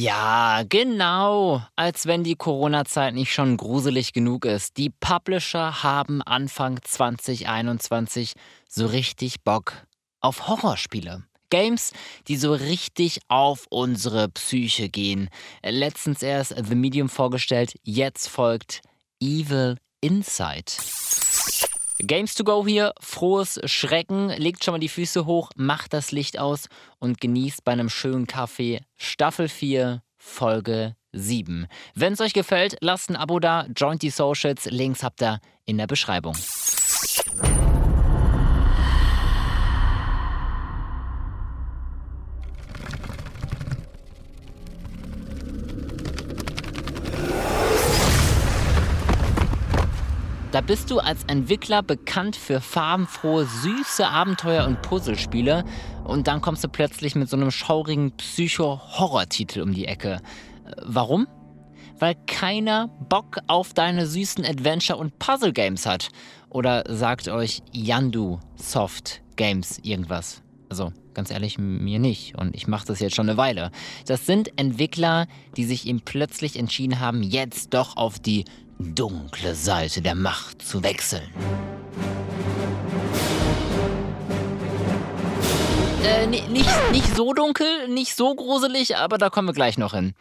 Ja, genau. Als wenn die Corona-Zeit nicht schon gruselig genug ist. Die Publisher haben Anfang 2021 so richtig Bock auf Horrorspiele. Games, die so richtig auf unsere Psyche gehen. Letztens erst The Medium vorgestellt, jetzt folgt Evil Inside. Games to go hier, frohes Schrecken, legt schon mal die Füße hoch, macht das Licht aus und genießt bei einem schönen Kaffee Staffel 4, Folge 7. Wenn es euch gefällt, lasst ein Abo da, joint die Socials, Links habt ihr in der Beschreibung. Da bist du als Entwickler bekannt für farbenfrohe, süße Abenteuer und Puzzlespiele und dann kommst du plötzlich mit so einem schaurigen Psycho-Horror-Titel um die Ecke. Warum? Weil keiner Bock auf deine süßen Adventure- und Puzzle-Games hat. Oder sagt euch Yandu Soft Games irgendwas? Also ganz ehrlich, mir nicht. Und ich mache das jetzt schon eine Weile. Das sind Entwickler, die sich eben plötzlich entschieden haben, jetzt doch auf die dunkle Seite der Macht zu wechseln. Äh, nicht, nicht so dunkel, nicht so gruselig, aber da kommen wir gleich noch hin.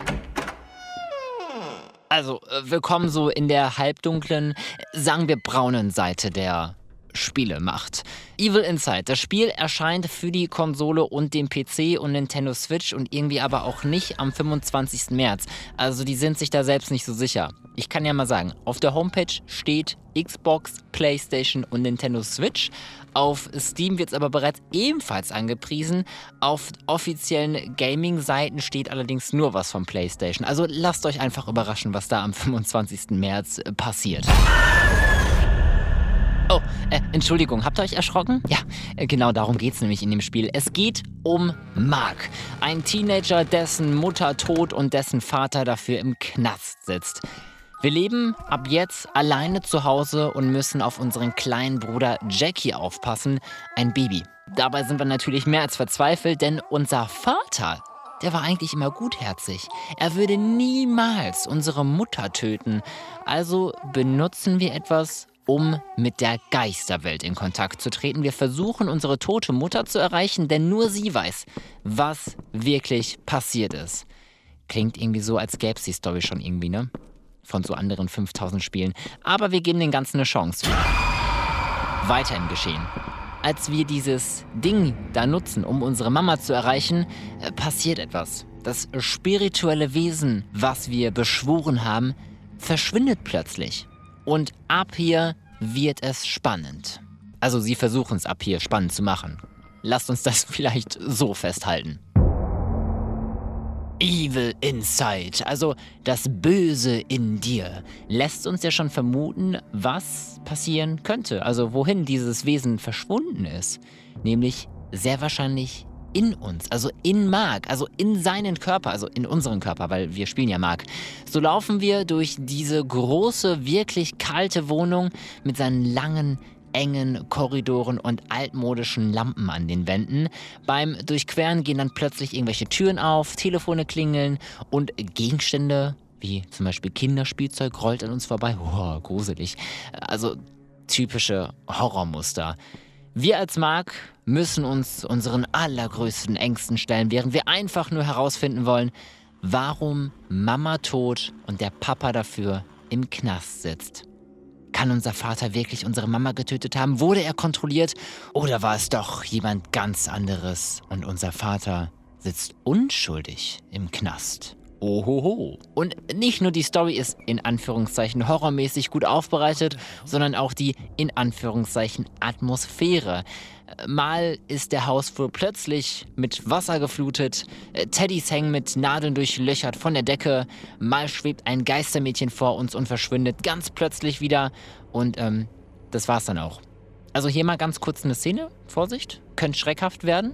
Also, äh, willkommen so in der halbdunklen, sagen wir braunen Seite der Spiele macht. Evil Inside. Das Spiel erscheint für die Konsole und den PC und Nintendo Switch und irgendwie aber auch nicht am 25. März. Also die sind sich da selbst nicht so sicher. Ich kann ja mal sagen, auf der Homepage steht Xbox, PlayStation und Nintendo Switch. Auf Steam wird es aber bereits ebenfalls angepriesen. Auf offiziellen Gaming-Seiten steht allerdings nur was von PlayStation. Also lasst euch einfach überraschen, was da am 25. März passiert. Oh, äh, Entschuldigung, habt ihr euch erschrocken? Ja, äh, genau darum geht's nämlich in dem Spiel. Es geht um Mark, ein Teenager, dessen Mutter tot und dessen Vater dafür im Knast sitzt. Wir leben ab jetzt alleine zu Hause und müssen auf unseren kleinen Bruder Jackie aufpassen, ein Baby. Dabei sind wir natürlich mehr als verzweifelt, denn unser Vater, der war eigentlich immer gutherzig. Er würde niemals unsere Mutter töten. Also benutzen wir etwas, um mit der Geisterwelt in Kontakt zu treten. Wir versuchen, unsere tote Mutter zu erreichen, denn nur sie weiß, was wirklich passiert ist. Klingt irgendwie so, als gäbe es die Story schon irgendwie, ne? Von so anderen 5000 Spielen. Aber wir geben den Ganzen eine Chance. Weiter im Geschehen. Als wir dieses Ding da nutzen, um unsere Mama zu erreichen, äh, passiert etwas. Das spirituelle Wesen, was wir beschworen haben, verschwindet plötzlich. Und ab hier wird es spannend. Also sie versuchen es ab hier spannend zu machen. Lasst uns das vielleicht so festhalten. Evil Inside, also das Böse in dir, lässt uns ja schon vermuten, was passieren könnte. Also wohin dieses Wesen verschwunden ist. Nämlich sehr wahrscheinlich in uns, also in Mark, also in seinen Körper, also in unseren Körper, weil wir spielen ja Mark. So laufen wir durch diese große, wirklich kalte Wohnung mit seinen langen, engen Korridoren und altmodischen Lampen an den Wänden. Beim Durchqueren gehen dann plötzlich irgendwelche Türen auf, Telefone klingeln und Gegenstände, wie zum Beispiel Kinderspielzeug, rollt an uns vorbei. Oh, gruselig. Also typische Horrormuster. Wir als Mark müssen uns unseren allergrößten Ängsten stellen, während wir einfach nur herausfinden wollen, warum Mama tot und der Papa dafür im Knast sitzt. Kann unser Vater wirklich unsere Mama getötet haben? Wurde er kontrolliert? Oder war es doch jemand ganz anderes und unser Vater sitzt unschuldig im Knast? Ohoho. Und nicht nur die Story ist in Anführungszeichen horrormäßig gut aufbereitet, sondern auch die in Anführungszeichen Atmosphäre. Mal ist der Hausflur plötzlich mit Wasser geflutet, Teddys hängen mit Nadeln durchlöchert von der Decke, mal schwebt ein Geistermädchen vor uns und verschwindet ganz plötzlich wieder und ähm, das war's dann auch. Also hier mal ganz kurz eine Szene, Vorsicht, könnte schreckhaft werden.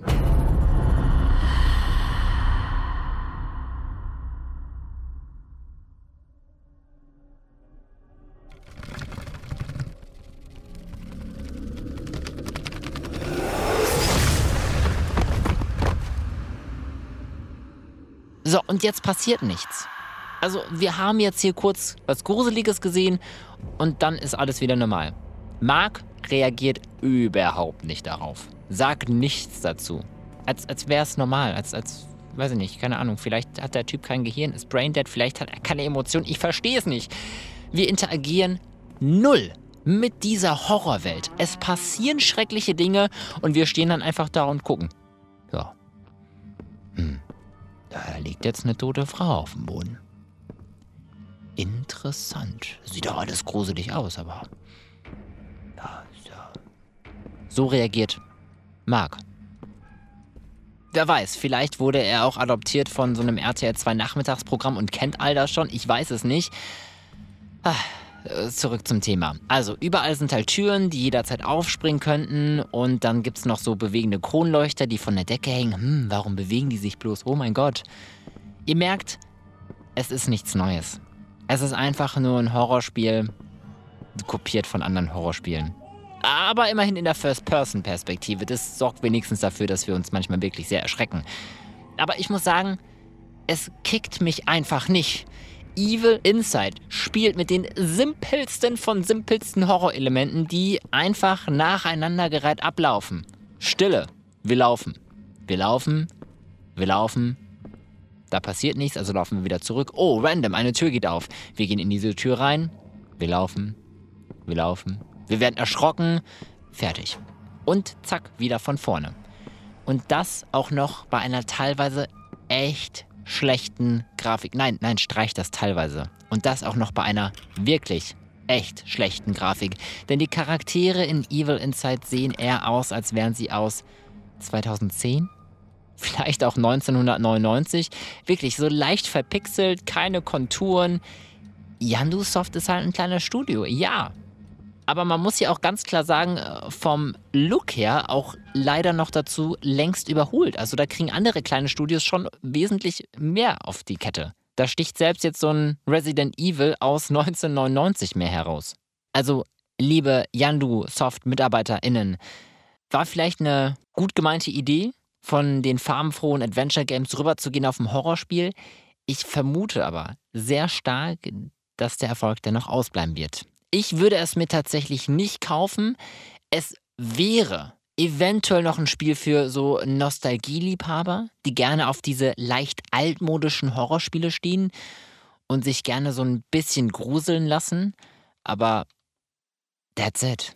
So, und jetzt passiert nichts. Also, wir haben jetzt hier kurz was Gruseliges gesehen und dann ist alles wieder normal. Mark reagiert überhaupt nicht darauf. Sagt nichts dazu. Als, als wäre es normal, als, als, weiß ich nicht, keine Ahnung. Vielleicht hat der Typ kein Gehirn, ist braindead, vielleicht hat er keine Emotionen. Ich verstehe es nicht. Wir interagieren null mit dieser Horrorwelt. Es passieren schreckliche Dinge und wir stehen dann einfach da und gucken. Ja. Hm. Da liegt jetzt eine tote Frau auf dem Boden. Interessant. Sieht doch alles gruselig aus, aber. Ja, ja. So reagiert Mark. Wer weiß, vielleicht wurde er auch adoptiert von so einem RTL 2 Nachmittagsprogramm und kennt all das schon. Ich weiß es nicht. Ah, zurück zum Thema. Also, überall sind halt Türen, die jederzeit aufspringen könnten. Und dann gibt es noch so bewegende Kronleuchter, die von der Decke hängen. Hm, warum bewegen die sich bloß? Oh mein Gott. Ihr merkt, es ist nichts Neues. Es ist einfach nur ein Horrorspiel, kopiert von anderen Horrorspielen. Aber immerhin in der First-Person-Perspektive. Das sorgt wenigstens dafür, dass wir uns manchmal wirklich sehr erschrecken. Aber ich muss sagen, es kickt mich einfach nicht. Evil Inside spielt mit den simpelsten von simpelsten Horrorelementen, die einfach nacheinandergereiht ablaufen. Stille. Wir laufen. Wir laufen. Wir laufen. Da passiert nichts, also laufen wir wieder zurück. Oh, random, eine Tür geht auf. Wir gehen in diese Tür rein. Wir laufen. Wir laufen. Wir werden erschrocken. Fertig. Und zack, wieder von vorne. Und das auch noch bei einer teilweise echt schlechten Grafik. Nein, nein, streich das teilweise. Und das auch noch bei einer wirklich echt schlechten Grafik. Denn die Charaktere in Evil Inside sehen eher aus, als wären sie aus 2010, vielleicht auch 1999. Wirklich so leicht verpixelt, keine Konturen. Yandu Soft ist halt ein kleines Studio, ja. Aber man muss ja auch ganz klar sagen, äh, vom Look her auch leider noch dazu längst überholt. Also da kriegen andere kleine Studios schon wesentlich mehr auf die Kette. Da sticht selbst jetzt so ein Resident Evil aus 1999 mehr heraus. Also, liebe Yandu Soft MitarbeiterInnen, war vielleicht eine gut gemeinte Idee, von den farbenfrohen Adventure Games rüberzugehen auf ein Horrorspiel. Ich vermute aber sehr stark, dass der Erfolg dennoch ausbleiben wird. Ich würde es mir tatsächlich nicht kaufen. Es wäre eventuell noch ein Spiel für so Nostalgieliebhaber, die gerne auf diese leicht altmodischen Horrorspiele stehen und sich gerne so ein bisschen gruseln lassen. Aber that's it.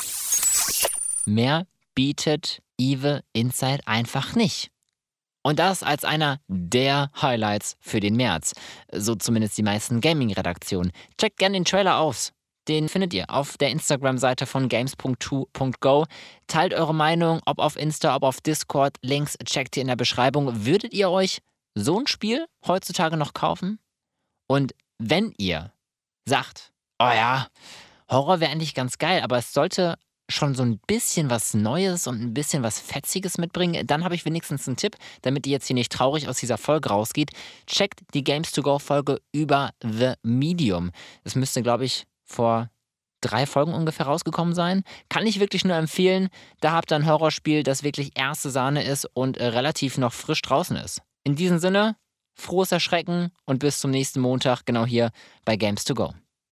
Mehr bietet Evil Inside einfach nicht. Und das als einer der Highlights für den März. So zumindest die meisten Gaming-Redaktionen. Checkt gerne den Trailer aus. Den findet ihr auf der Instagram-Seite von games.2.go. Teilt eure Meinung, ob auf Insta, ob auf Discord. Links checkt ihr in der Beschreibung. Würdet ihr euch so ein Spiel heutzutage noch kaufen? Und wenn ihr sagt, oh ja, Horror wäre eigentlich ganz geil, aber es sollte schon so ein bisschen was Neues und ein bisschen was Fetziges mitbringen, dann habe ich wenigstens einen Tipp, damit ihr jetzt hier nicht traurig aus dieser Folge rausgeht. Checkt die Games to Go Folge über The Medium. Es müsste, glaube ich, vor drei Folgen ungefähr rausgekommen sein. Kann ich wirklich nur empfehlen. Da habt ihr ein Horrorspiel, das wirklich erste Sahne ist und äh, relativ noch frisch draußen ist. In diesem Sinne, frohes Erschrecken und bis zum nächsten Montag genau hier bei Games to Go.